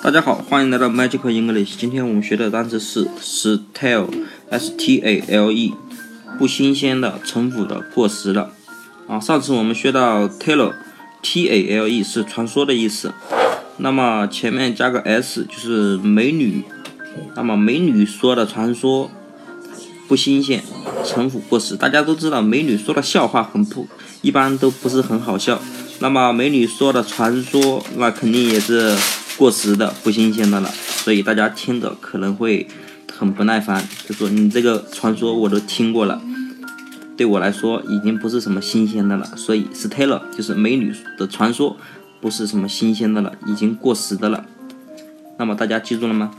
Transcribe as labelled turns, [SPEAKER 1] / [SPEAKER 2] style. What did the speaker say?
[SPEAKER 1] 大家好，欢迎来到 Magic English。今天我们学的单词是 stale，s t a l e，不新鲜的、陈腐的、过时的。啊，上次我们学到 tale，t a l e 是传说的意思。那么前面加个 s 就是美女。那么美女说的传说不新鲜、陈腐、过时。大家都知道，美女说的笑话很不一般，都不是很好笑。那么美女说的传说，那肯定也是。过时的、不新鲜的了，所以大家听着可能会很不耐烦，就说你这个传说我都听过了，对我来说已经不是什么新鲜的了。所以 stale 就是美女的传说，不是什么新鲜的了，已经过时的了。那么大家记住了吗？